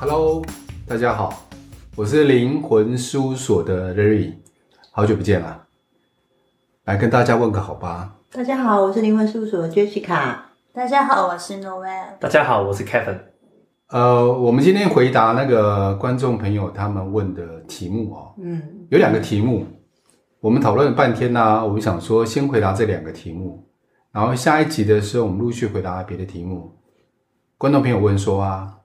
Hello，大家好，我是灵魂事务所的 Larry，好久不见了，来跟大家问个好吧。大家好，我是灵魂事务所的 Jessica。大家好，我是 Noel。大家好，我是 Kevin。呃，我们今天回答那个观众朋友他们问的题目哦，嗯，有两个题目，我们讨论了半天呢、啊，我们想说先回答这两个题目，然后下一集的时候我们陆续回答别的题目。观众朋友问说啊。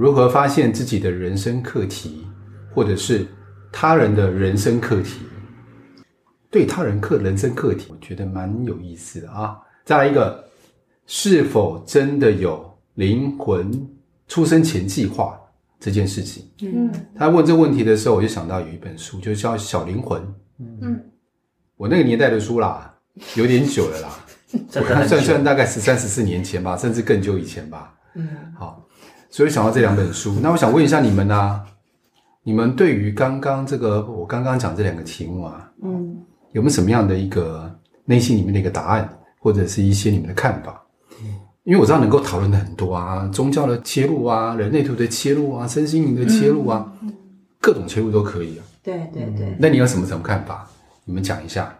如何发现自己的人生课题，或者是他人的人生课题？对他人课人生课题，我觉得蛮有意思的啊。再来一个，是否真的有灵魂出生前计划这件事情？嗯，他问这个问题的时候，我就想到有一本书，就叫《小灵魂》。嗯，我那个年代的书啦，有点久了啦，我看算算大概十三十四年前吧，甚至更久以前吧。嗯，好。所以想到这两本书，那我想问一下你们呢、啊？你们对于刚刚这个我刚刚讲这两个题目啊，嗯，有没有什么样的一个内心里面的一个答案，或者是一些你们的看法？嗯，因为我知道能够讨论的很多啊，宗教的切入啊，人类图的切入啊，身心灵的切入啊，嗯、各种切入都可以啊。对对对。那你有什么什么看法？你们讲一下。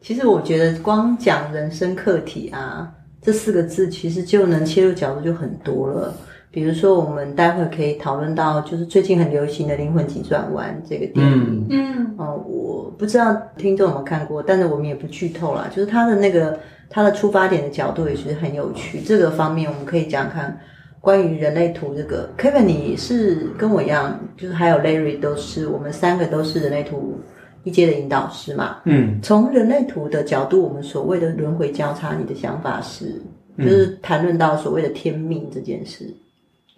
其实我觉得光讲人生课题啊这四个字，其实就能切入角度就很多了。比如说，我们待会可以讨论到，就是最近很流行的《灵魂急转弯》这个电影。嗯，哦、呃，我不知道听众有没有看过，但是我们也不剧透啦。就是他的那个他的出发点的角度也是很有趣。这个方面我们可以讲看关于人类图这个。Kevin，你是跟我一样，就是还有 Larry 都是我们三个都是人类图一阶的引导师嘛。嗯，从人类图的角度，我们所谓的轮回交叉，你的想法是，就是谈论到所谓的天命这件事。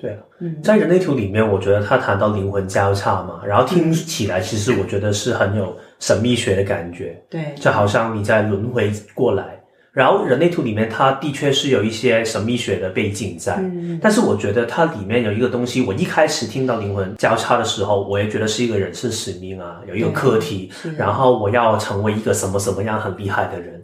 对啊，在人类图里面，我觉得他谈到灵魂交叉嘛，然后听起来其实我觉得是很有神秘学的感觉。对，就好像你在轮回过来，然后人类图里面，它的确是有一些神秘学的背景在。嗯，但是我觉得它里面有一个东西，我一开始听到灵魂交叉的时候，我也觉得是一个人生使命啊，有一个课题，然后我要成为一个什么什么样很厉害的人。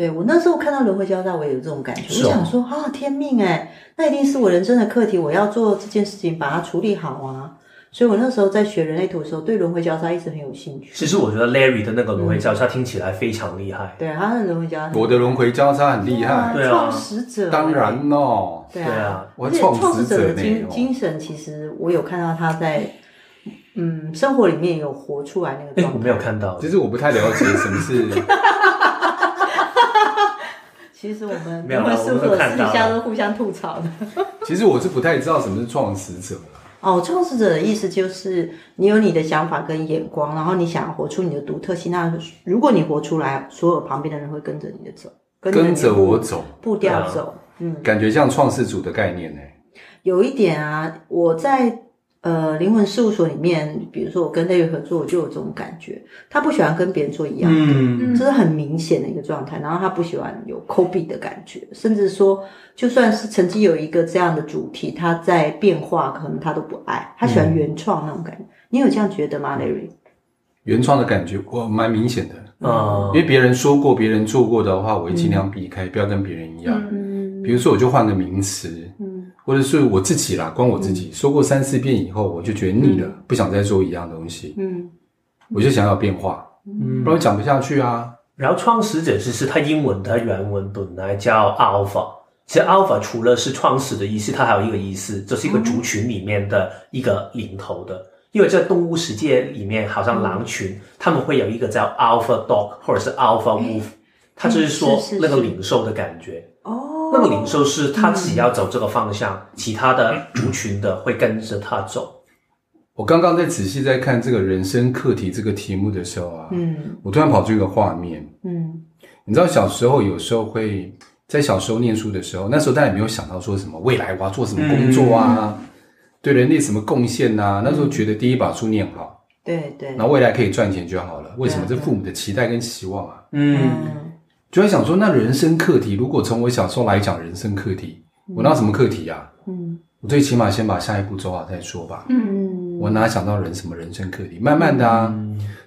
对，我那时候看到轮回交叉，我也有这种感觉。我想说啊，天命哎，那一定是我人生的课题，我要做这件事情，把它处理好啊。所以我那时候在学人类图的时候，对轮回交叉一直很有兴趣。其实我觉得 Larry 的那个轮回交叉听起来非常厉害。对，他的轮回交叉，我的轮回交叉很厉害。对啊，创始者。当然哦。对啊，我创始者的精精神，其实我有看到他在嗯生活里面有活出来那个状态。我没有看到，其实我不太了解什么是。其实我们没有，我们私底下都互相吐槽的。其实我是不太知道什么是创始者。哦，创始者的意思就是你有你的想法跟眼光，然后你想要活出你的独特性。那如果你活出来，所有旁边的人会跟着你的走，跟着我走，步调走。嗯，感觉像创世主的概念呢。有一点啊，我在。呃，灵魂事务所里面，比如说我跟 Larry 合作，我就有这种感觉。他不喜欢跟别人做一样的，嗯，这是很明显的一个状态。然后他不喜欢有 copy 的感觉，甚至说，就算是曾经有一个这样的主题，他在变化，可能他都不爱。他喜欢原创那种感觉。嗯、你有这样觉得吗，Larry？原创的感觉，我蛮明显的。嗯，因为别人说过、别人做过的话，我会尽量避开，嗯、不要跟别人一样。嗯，比如说，我就换个名词。嗯。或者是我自己啦，光我自己、嗯、说过三四遍以后，我就觉得腻了，嗯、不想再说一样东西。嗯，我就想要变化，嗯，不然讲不下去啊。然后创始者是是它英文它原文本来叫 Alpha，其实 Alpha 除了是创始的意思，它还有一个意思，就是一个族群里面的一个领头的。嗯、因为在动物世界里面，好像狼群，嗯、他们会有一个叫 Alpha Dog 或者是 Alpha Wolf，它就是说那个领袖的感觉。哦。那个零售是他自己要走这个方向，嗯、其他的族群的会跟着他走。我刚刚在仔细在看这个人生课题这个题目的时候啊，嗯，我突然跑出一个画面，嗯，你知道小时候有时候会在小时候念书的时候，那时候大家也没有想到说什么未来我要做什么工作啊，嗯、对人类什么贡献呐、啊，那时候觉得第一把书念好，对对，然后未来可以赚钱就好了。为什么？这父母的期待跟期望啊，嗯。嗯就在想说，那人生课题，如果从我小时候来讲，人生课题，我拿什么课题啊？嗯，我最起码先把下一步走好再说吧。嗯，我哪想到人什么人生课题？慢慢的啊，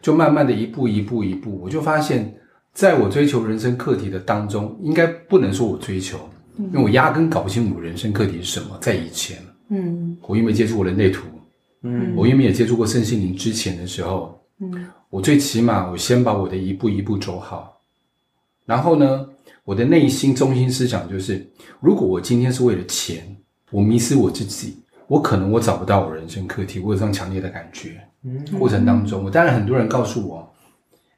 就慢慢的一步一步一步，我就发现，在我追求人生课题的当中，应该不能说我追求，因为我压根搞不清楚人生课题是什么，在以前。嗯，我又没接触过人类图，嗯，我又没有接触过身心灵之前的时候，嗯，我最起码我先把我的一步一步走好，然后呢，我的内心中心思想就是，如果我今天是为了钱，我迷失我自己，我可能我找不到我人生课题，我有这样强烈的感觉，嗯，过程当中，我当然很多人告诉我，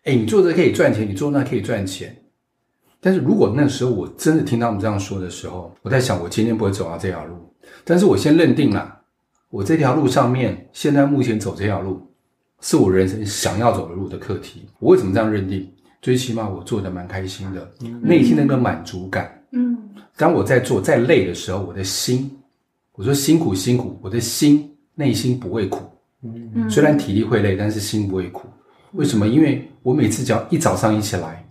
哎，你做这可以赚钱，你做那可以赚钱。但是如果那时候我真的听他们这样说的时候，我在想，我今天不会走到这条路。但是我先认定了，我这条路上面，现在目前走这条路，是我人生想要走的路的课题。我为什么这样认定？最起码我做的蛮开心的，内心那个满足感。嗯，当我在做再累的时候，我的心，我说辛苦辛苦，我的心内心不会苦。嗯，虽然体力会累，但是心不会苦。为什么？因为我每次只要一早上一起来。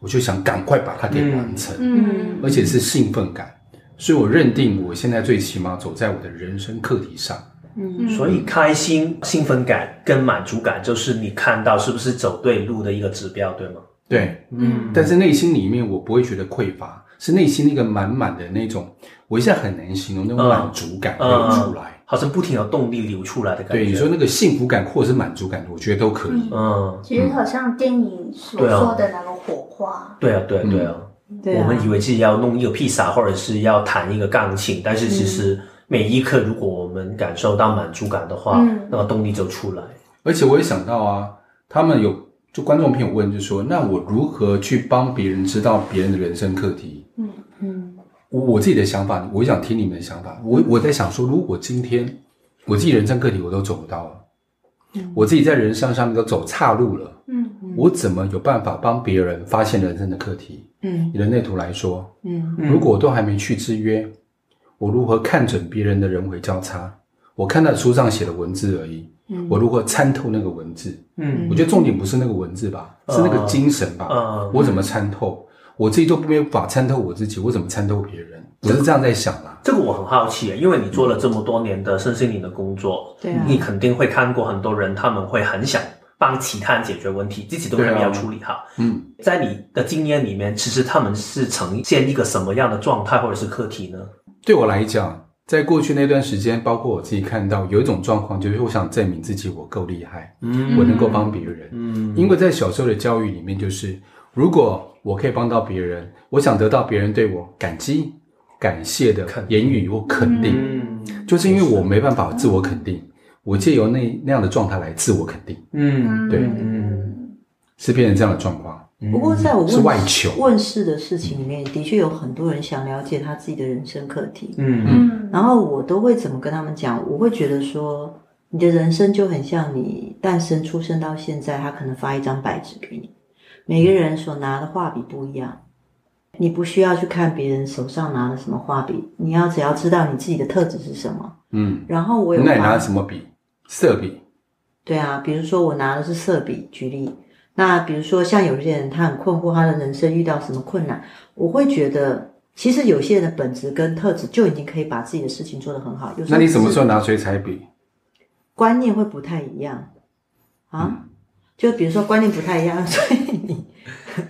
我就想赶快把它给完成，嗯，而且是兴奋感，所以我认定我现在最起码走在我的人生课题上，嗯，所以开心、兴奋感跟满足感就是你看到是不是走对路的一个指标，对吗？对，嗯，但是内心里面我不会觉得匮乏，是内心那个满满的那种，我一下很难形容那种满足感流出来。好像不停有动力流出来的感觉。对，你说那个幸福感或者是满足感，我觉得都可以。嗯，其实好像电影所说的那个火花。对啊，对啊，对啊。对啊。我们以为自己要弄一个披萨，或者是要弹一个钢琴，但是其实每一刻，如果我们感受到满足感的话，那个动力就出来。而且我也想到啊，他们有就观众朋友问，就说：那我如何去帮别人知道别人的人生课题？嗯嗯。我自己的想法，我想听你们的想法。我我在想说，如果今天我自己人生课题我都走不到了，嗯，我自己在人生上面都走岔路了，嗯，我怎么有办法帮别人发现人生的课题？嗯，以人类图来说，嗯，如果我都还没去制约，我如何看准别人的人为交叉？我看到书上写的文字而已，嗯，我如何参透那个文字？嗯，我觉得重点不是那个文字吧，是那个精神吧？嗯，我怎么参透？我自己都没有法参透我自己，我怎么参透别人？我是这样在想啦。这个我很好奇，因为你做了这么多年的身心灵的工作，对啊，你肯定会看过很多人，他们会很想帮其他人解决问题，自己都还没有处理好。嗯，在你的经验里面，其实他们是呈现一个什么样的状态或者是课题呢？对我来讲，在过去那段时间，包括我自己看到有一种状况，就是我想证明自己我够厉害，嗯，我能够帮别人，嗯，因为在小时候的教育里面，就是如果我可以帮到别人，我想得到别人对我感激、感谢的言语或肯定，嗯，就是因为我没办法自我肯定，我借由那那样的状态来自我肯定，嗯，对，嗯，是变成这样的状况。不过在我问是外求问世的事情里面，的确有很多人想了解他自己的人生课题，嗯嗯，然后我都会怎么跟他们讲？我会觉得说，你的人生就很像你诞生出生到现在，他可能发一张白纸给你。每个人所拿的画笔不一样，你不需要去看别人手上拿的什么画笔，你要只要知道你自己的特质是什么。嗯，然后我有那你拿的什么笔？色笔。对啊，比如说我拿的是色笔，举例。那比如说像有些人他很困惑，他的人生遇到什么困难，我会觉得其实有些人的本质跟特质就已经可以把自己的事情做得很好。那你什么时候拿水彩笔？观念会不太一样啊。嗯就比如说观念不太一样，所以你，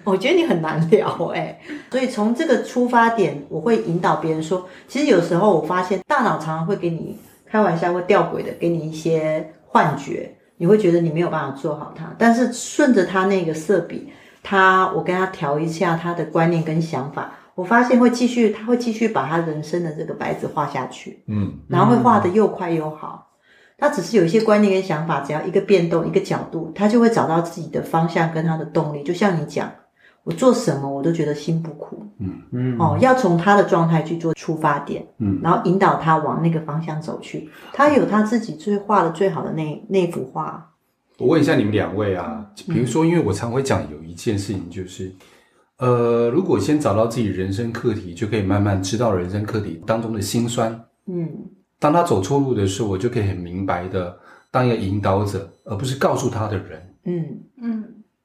我觉得你很难聊诶。所以从这个出发点，我会引导别人说，其实有时候我发现大脑常常会给你开玩笑，会吊诡的给你一些幻觉，你会觉得你没有办法做好它。但是顺着他那个色笔，他我跟他调一下他的观念跟想法，我发现会继续，他会继续把他人生的这个白纸画下去，嗯，然后会画得又快又好。他只是有一些观念跟想法，只要一个变动，一个角度，他就会找到自己的方向跟他的动力。就像你讲，我做什么我都觉得心不苦，嗯嗯，哦，要从他的状态去做出发点，嗯，然后引导他往那个方向走去。他有他自己最画的最好的那那幅画。我问一下你们两位啊，比如说，因为我常会讲有一件事情，就是，呃，如果先找到自己人生课题，就可以慢慢知道人生课题当中的辛酸，嗯。当他走错路的时候，我就可以很明白的当一个引导者，而不是告诉他的人。嗯嗯，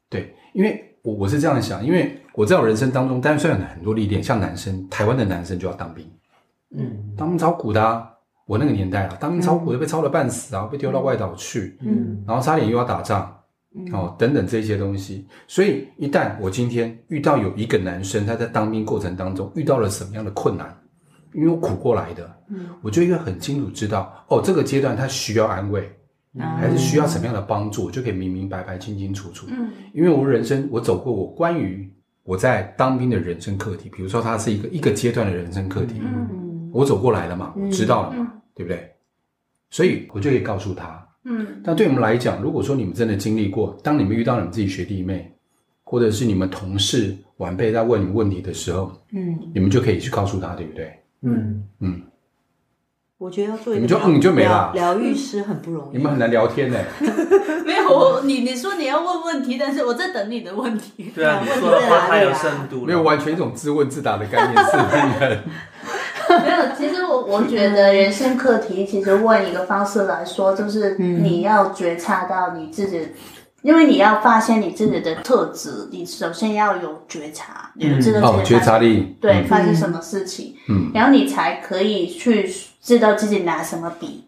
对，因为我我是这样想，因为我在我人生当中，当然虽然有很多历练，像男生，台湾的男生就要当兵，嗯，当兵炒股的啊，我那个年代啊，当兵炒股，就被操了半死啊，被丢到外岛去，嗯，然后差点又要打仗，哦，等等这些东西。所以一旦我今天遇到有一个男生，他在当兵过程当中遇到了什么样的困难？因为我苦过来的，嗯，我就应该很清楚知道，哦，这个阶段他需要安慰，嗯，还是需要什么样的帮助，我就可以明明白白、清清楚楚。嗯，因为我人生我走过我关于我在当兵的人生课题，比如说它是一个一个阶段的人生课题，嗯，我走过来了嘛，我知道了嘛，对不对？所以我就可以告诉他。嗯，但对我们来讲，如果说你们真的经历过，当你们遇到你们自己学弟妹，或者是你们同事晚辈在问你问题的时候，嗯，你们就可以去告诉他，对不对？嗯。嗯，我觉得要做一个你就嗯就没了。疗愈师很不容易，你们很难聊天呢。没有我，你你说你要问问题，但是我在等你的问题。对啊，你说的话太有深度了，没有完全一种自问自答的概念是不是？没有，其实我我觉得人生课题，其实问一个方式来说，就是你要觉察到你自己，因为你要发现你自己的特质，你首先要有觉察，你知道哦，觉察力，对，发生什么事情，嗯，然后你才可以去知道自己拿什么笔，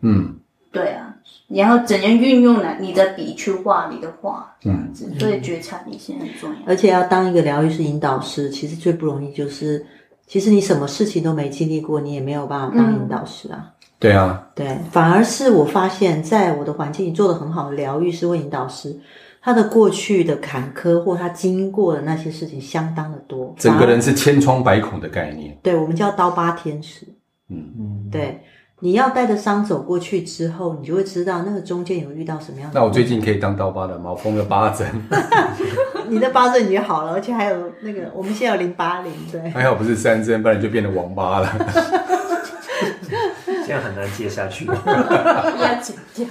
嗯，对啊，然后怎样运用呢？你的笔去画你的画，这样子，所以觉察力是很重要，而且要当一个疗愈师引导师，其实最不容易就是。其实你什么事情都没经历过，你也没有办法当引导师啊。嗯、对啊，对，反而是我发现，在我的环境里做的很好的疗愈师或引导师，他的过去的坎坷或他经过的那些事情相当的多，整个人是千疮百孔的概念。对，我们叫刀疤天使。嗯嗯，对。你要带着伤走过去之后，你就会知道那个中间有遇到什么样的。那我最近可以当刀疤的吗？我缝了八针。你的八针已经好了，而且还有那个，我们现在有零八零，对。还好不是三针，不然就变成王八了。这样很难接下去。要剪掉。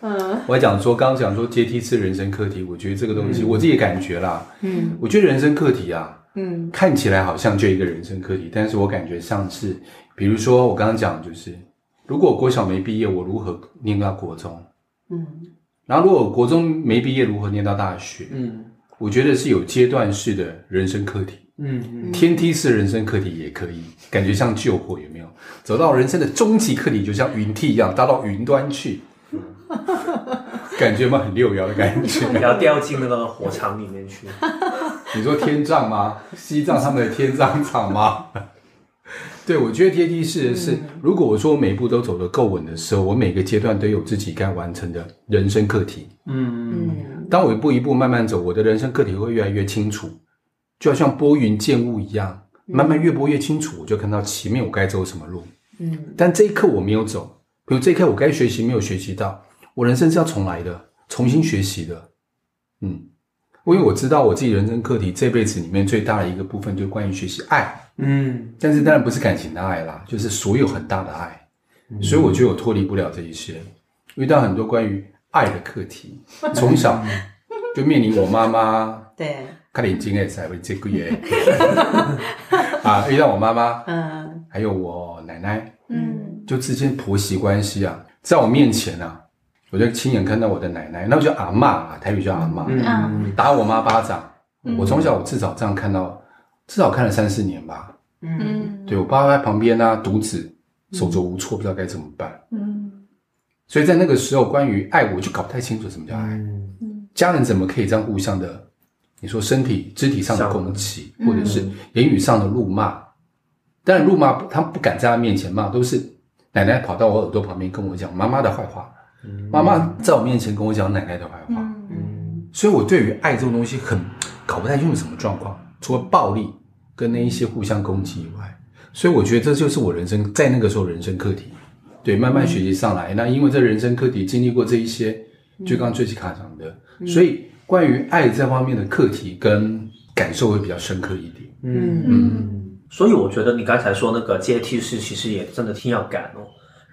嗯，我还讲说，刚刚讲说阶梯式人生课题，我觉得这个东西，嗯、我自己感觉啦。嗯，我觉得人生课题啊。嗯，看起来好像就一个人生课题，但是我感觉像是，比如说我刚刚讲，就是如果我国小没毕业，我如何念到国中？嗯，然后如果我国中没毕业，如何念到大学？嗯，我觉得是有阶段式的人生课题。嗯嗯，天梯式人生课题也可以，感觉像救火，有没有？走到人生的终极课题，就像云梯一样，搭到云端去。嗯 感觉嘛？很六爻的感觉，你要掉进那个火场里面去。你说天葬吗？西藏他们的天葬场吗？对，我觉得阶梯式的是，嗯、如果我说我每一步都走得够稳的时候，我每个阶段都有自己该完成的人生课题。嗯嗯。当我一步一步慢慢走，我的人生课题会越来越清楚，就好像拨云见雾一样，慢慢越拨越清楚，我就看到前面我该走什么路。嗯。但这一刻我没有走，比如这一刻我该学习没有学习到。我人生是要重来的，重新学习的，嗯，因为我知道我自己人生课题这辈子里面最大的一个部分就是关于学习爱，嗯，但是当然不是感情的爱啦，就是所有很大的爱，嗯、所以我觉得我脱离不了这一些，遇到很多关于爱的课题，从小就面临我妈妈，对，看眼睛哎，才会这个耶，啊，遇到我妈妈，嗯，还有我奶奶，嗯，就之间婆媳关系啊，在我面前啊。我就亲眼看到我的奶奶，那我就阿嬷啊，台语叫阿嬷，嗯、打我妈巴掌。嗯、我从小我至少这样看到，至少看了三四年吧。嗯，对我爸爸在旁边啊，独子手足无措，不知道该怎么办。嗯，所以在那个时候，关于爱，我就搞不太清楚什么叫爱。嗯，家人怎么可以这样互相的？你说身体、肢体上的攻击，或者是言语上的辱骂？当然，辱骂他们不敢在他面前骂，都是奶奶跑到我耳朵旁边跟我讲妈妈的坏话。妈妈在我面前跟我讲奶奶的坏话，嗯，所以我对于爱这种东西很搞不太清楚什么状况，除了暴力跟那一些互相攻击以外，所以我觉得这就是我人生在那个时候人生课题，对，慢慢学习上来。那因为这人生课题经历过这一些，就刚刚 Jessica 讲的，所以关于爱这方面的课题跟感受会比较深刻一点。嗯。嗯，所以我觉得你刚才说那个阶梯式，其实也真的挺要感哦。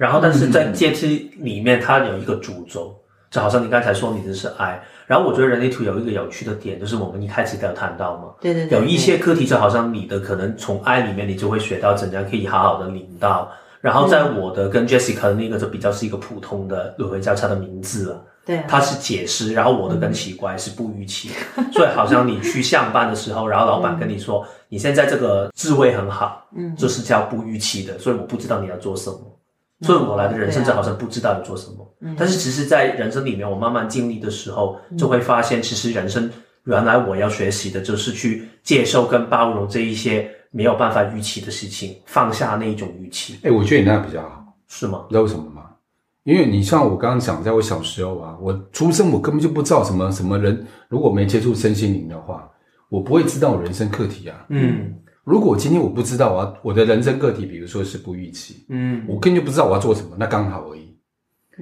然后，但是在阶梯里面，它有一个主轴，就好像你刚才说你的是 I，。然后，我觉得人类图有一个有趣的点，就是我们一开始都有谈到嘛，对对对，有一些课题，就好像你的可能从 I 里面，你就会学到怎样可以好好的领到。然后，在我的跟 Jessica 的那个就比较是一个普通的轮回交叉的名字了，对，它是解释。然后我的更奇怪是不预期，所以好像你去上班的时候，然后老板跟你说你现在这个智慧很好，嗯，就是叫不预期的，所以我不知道你要做什么。所以我来的人生就好像不知道要做什么，但是其实，在人生里面，我慢慢经历的时候，就会发现，其实人生原来我要学习的就是去接受跟包容这一些没有办法预期的事情，放下那一种预期。哎，我觉得你那样比较好，是吗？你知道为什么吗？因为你像我刚刚讲，在我小时候啊，我出生我根本就不知道什么什么人，如果没接触身心灵的话，我不会知道我人生课题啊。嗯，如果今天我不知道我要我的人生课题，比如说是不预期，嗯，我根本就不知道我要做什么，那刚好而已。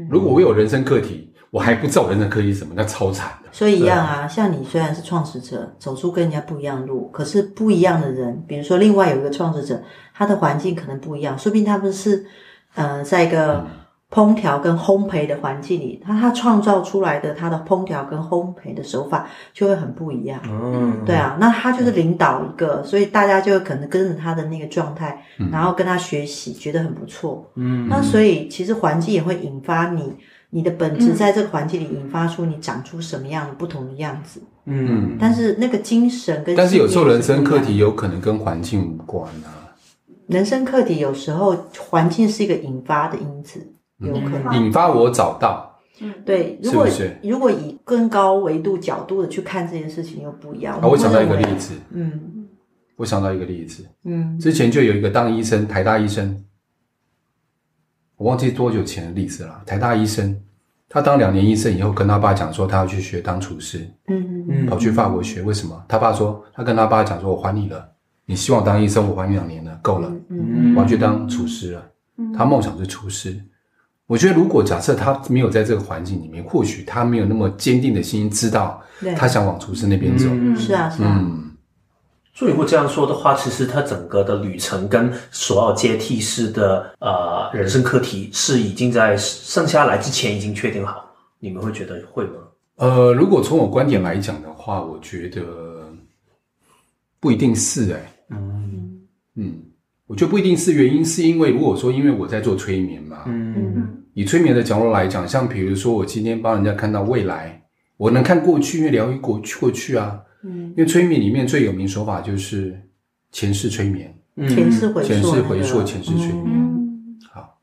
如果我有人生课题，我还不知道我人生课题是什么，那超惨的。所以一样啊，像你虽然是创始者，走出跟人家不一样的路，可是不一样的人，比如说另外有一个创始者，他的环境可能不一样，说不定他们是，呃，在一个。嗯烹调跟烘焙的环境里，他他创造出来的他的烹调跟烘焙的手法就会很不一样。嗯，对啊，那他就是领导一个，所以大家就可能跟着他的那个状态，嗯、然后跟他学习，觉得很不错。嗯，那所以其实环境也会引发你，你的本质在这个环境里引发出你长出什么样的不同的样子。嗯，但是那个精神跟，但是有时候人生课题有可能跟环境无关啊。人生课题有时候环境是一个引发的因子。有可能引发我找到，嗯，对。如果是是如果以更高维度角度的去看这件事情，又不一样。啊，我想到一个例子，嗯，我想到一个例子，嗯，之前就有一个当医生，台大医生，我忘记多久前的例子了。台大医生，他当两年医生以后，跟他爸讲说他要去学当厨师，嗯嗯，跑去法国学。为什么？他爸说，他跟他爸讲说，我还你了，你希望当医生，我还你两年了，够了，嗯，我要去当厨师了。他梦想是厨师。我觉得，如果假设他没有在这个环境里面，或许他没有那么坚定的心，知道他想往厨师那边走。嗯，是啊，是啊。嗯，所以如果这样说的话，其实他整个的旅程跟所有阶梯式的呃人生课题是已经在剩下来之前已经确定好。你们会觉得会吗？呃，如果从我观点来讲的话，我觉得不一定是哎、欸。嗯嗯，我觉得不一定是，原因是因为如果说因为我在做催眠嘛，嗯。以催眠的角度来讲，像比如说我今天帮人家看到未来，我能看过去，因为疗愈过去过去啊。嗯，因为催眠里面最有名手法就是前世催眠，前世回溯，前世回溯，前世催眠。嗯，好，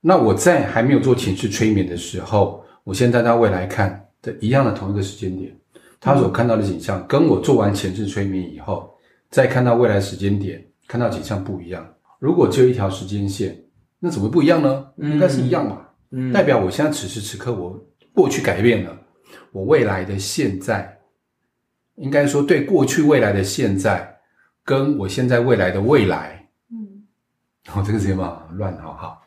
那我在还没有做前世催眠的时候，我先带到未来看的一样的同一个时间点，他所看到的景象，跟我做完前世催眠以后，再看到未来时间点，看到景象不一样。如果只有一条时间线。那怎么不一样呢？应该是一样嘛。嗯，代表我现在此时此刻，我过去改变了，我未来的现在，应该说对过去未来的现在，跟我现在未来的未来，嗯，我、哦、这个时间嘛乱好好，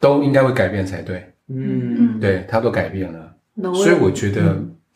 都应该会改变才对。嗯，对，它都改变了，所以我觉得，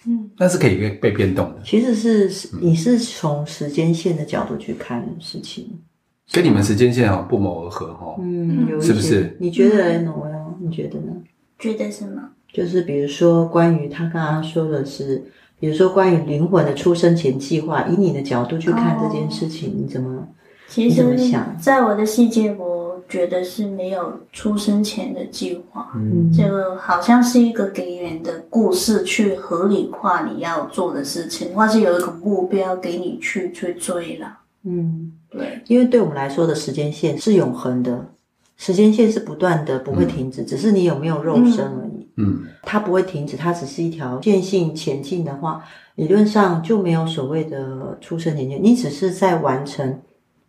嗯，那是可以被被变动的。其实是你是从时间线的角度去看事情。跟你们时间线啊不谋而合哈，嗯，有是不是？你觉得呢？Noelle，你觉得呢？觉得什么？就是比如说，关于他刚刚说的是，比如说关于灵魂的出生前计划，以你的角度去看这件事情，哦、你怎么？其实怎么想？在我的世界，我觉得是没有出生前的计划。嗯，这个好像是一个给人的故事，去合理化你要做的事情，或是有一个目标给你去去追了。嗯。对，因为对我们来说的时间线是永恒的，时间线是不断的，不会停止，嗯、只是你有没有肉身而已。嗯，它不会停止，它只是一条线性前进的话，理论上就没有所谓的出生年月，你只是在完成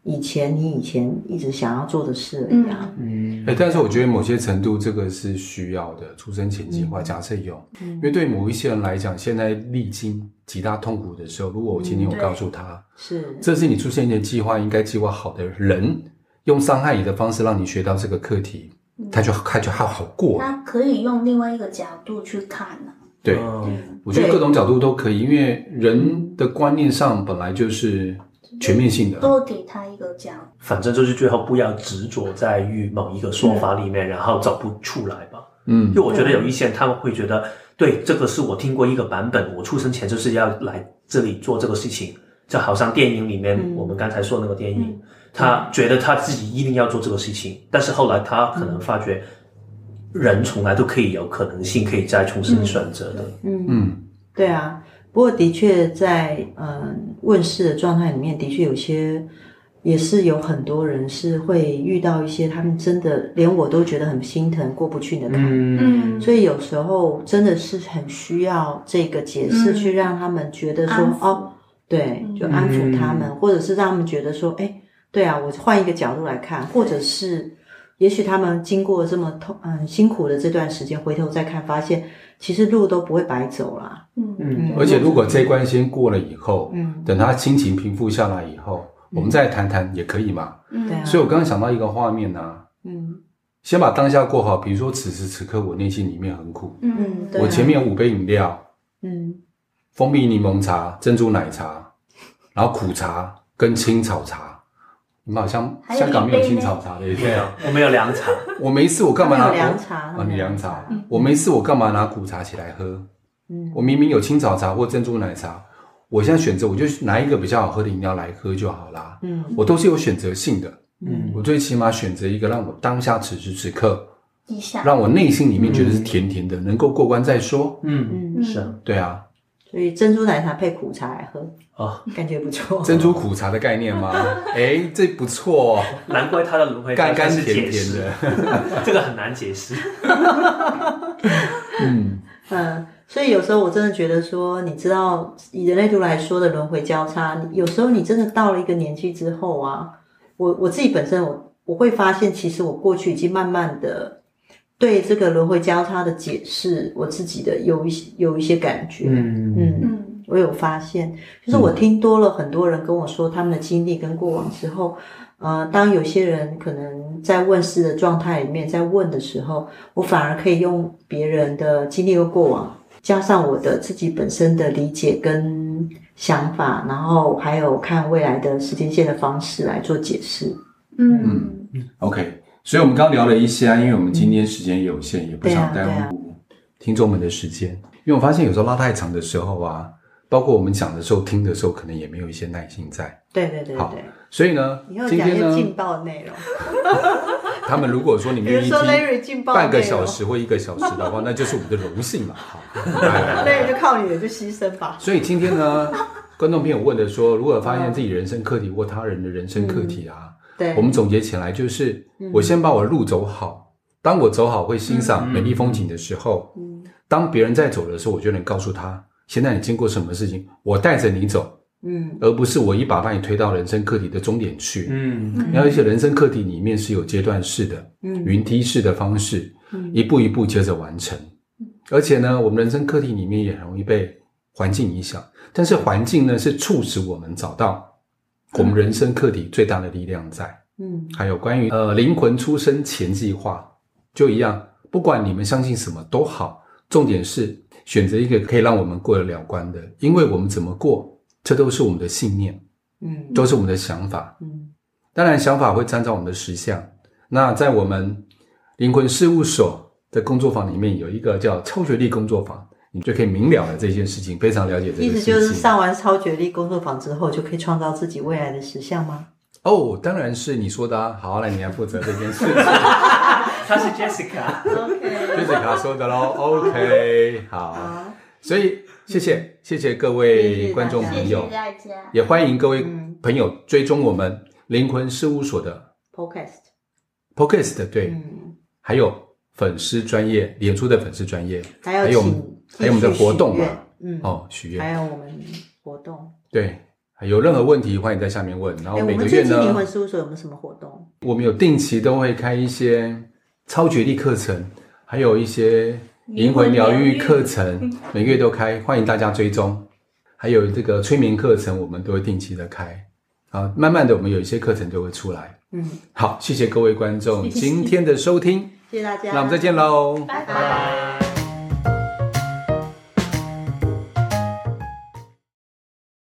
以前你以前一直想要做的事而已啊。嗯，哎，但是我觉得某些程度这个是需要的，出生前计划，假设有，嗯、因为对某一些人来讲，现在历经极大痛苦的时候，如果我今天我告诉他，嗯、是，这是你出生前计划应该计划好的人，用伤害你的方式让你学到这个课题，嗯、他就他就还好过。他可以用另外一个角度去看呢、啊。对，哦、我觉得各种角度都可以，因为人的观念上本来就是全面性的。多给他一个奖，反正就是最后不要执着在于某一个说法里面，嗯、然后找不出来吧。嗯，因为我觉得有一些人他们会觉得。对，这个是我听过一个版本。我出生前就是要来这里做这个事情，就好像电影里面、嗯、我们刚才说的那个电影，嗯、他觉得他自己一定要做这个事情，但是后来他可能发觉，人从来都可以有可能性，可以再重新选择的。嗯嗯，对啊。不过的确在嗯问世的状态里面，的确有些也是有很多人是会遇到一些他们真的连我都觉得很心疼过不去的坎，嗯，所以有时候真的是很需要这个解释去让他们觉得说哦，对，就安抚他们，或者是让他们觉得说，哎，对啊，我换一个角度来看，或者是。也许他们经过这么痛嗯辛苦的这段时间，回头再看，发现其实路都不会白走啦。嗯嗯。而且如果这关先过了以后，嗯，等他心情平复下来以后，嗯、我们再谈谈也可以嘛。嗯，对。所以我刚刚想到一个画面呢、啊，嗯，先把当下过好。比如说此时此刻我内心里面很苦，嗯嗯，我前面有五杯饮料，嗯，蜂蜜柠檬茶、珍珠奶茶，然后苦茶跟青草茶。你们好像香港没有青草茶的，对啊，我没有凉茶。我没事，我干嘛拿凉茶啊？你凉茶，我没事，我干嘛拿苦茶起来喝？嗯，我明明有青草茶或珍珠奶茶，我现在选择我就拿一个比较好喝的饮料来喝就好啦。嗯，我都是有选择性的。嗯，我最起码选择一个让我当下此时此刻，让我内心里面觉得是甜甜的，能够过关再说。嗯嗯，是啊，对啊。所以珍珠奶茶配苦茶来喝哦，感觉不错。珍珠苦茶的概念吗？哎，这不错，难怪它的轮回甘甘甜甜的，这个很难解释。嗯嗯，所以有时候我真的觉得说，你知道以人类图来说的轮回交叉，有时候你真的到了一个年纪之后啊，我我自己本身我我会发现，其实我过去已经慢慢的。对这个轮回交叉的解释，我自己的有一些有一些感觉，嗯嗯嗯，我有发现，就是我听多了很多人跟我说他们的经历跟过往之后，呃，当有些人可能在问事的状态里面在问的时候，我反而可以用别人的经历和过往，加上我的自己本身的理解跟想法，然后还有看未来的时间线的方式来做解释。嗯。嗯，OK。所以，我们刚聊了一些啊，因为我们今天时间有限，嗯、也不想耽误听众们的时间。因为我发现有时候拉太长的时候啊，包括我们讲的时候、听的时候，可能也没有一些耐心在。对对对对。好，所以呢，今天呢，劲爆的内容。他们如果说你们愿意听半个小时或一个小时的话，那就是我们的荣幸嘛。好，那就靠你了，就牺牲吧。所以今天呢，观众朋友问的说，如果发现自己人生课题或他人的人生课题啊。我们总结起来就是，我先把我的路走好。当我走好会欣赏美丽风景的时候，当别人在走的时候，我就能告诉他，现在你经过什么事情，我带着你走，嗯，而不是我一把把你推到人生课题的终点去，嗯，然后一些人生课题里面是有阶段式的，嗯，云梯式的方式，一步一步接着完成。而且呢，我们人生课题里面也很容易被环境影响，但是环境呢是促使我们找到。我们人生课题最大的力量在，嗯，还有关于呃灵魂出生前计划，就一样，不管你们相信什么都好，重点是选择一个可以让我们过得了关的，因为我们怎么过，这都是我们的信念，嗯，都是我们的想法，嗯，当然想法会参照我们的实相。那在我们灵魂事务所的工作坊里面，有一个叫超学历工作坊。你就可以明了了这件事情，非常了解这件事情。意思就是上完超觉力工作坊之后，就可以创造自己未来的实相吗？哦，当然是你说的啊。好，来，你来负责这件事情。他是 Jessica，OK，Jessica 说的喽。OK，好。所以谢谢谢谢各位观众朋友，也欢迎各位朋友追踪我们灵魂事务所的 Podcast，Podcast 对，还有粉丝专业，脸书的粉丝专业，还有。还有我们的活动嘛？嗯，哦，许愿，还有我们活动。对，有任何问题欢迎在下面问。然后每个月呢，灵魂事务所有没有什么活动？我们有定期都会开一些超觉力课程，还有一些灵魂疗愈课程，每个月都开，欢迎大家追踪。还有这个催眠课程，我们都会定期的开。啊，慢慢的，我们有一些课程就会出来。嗯，好，谢谢各位观众今天的收听，谢谢大家，那我们再见喽，拜拜。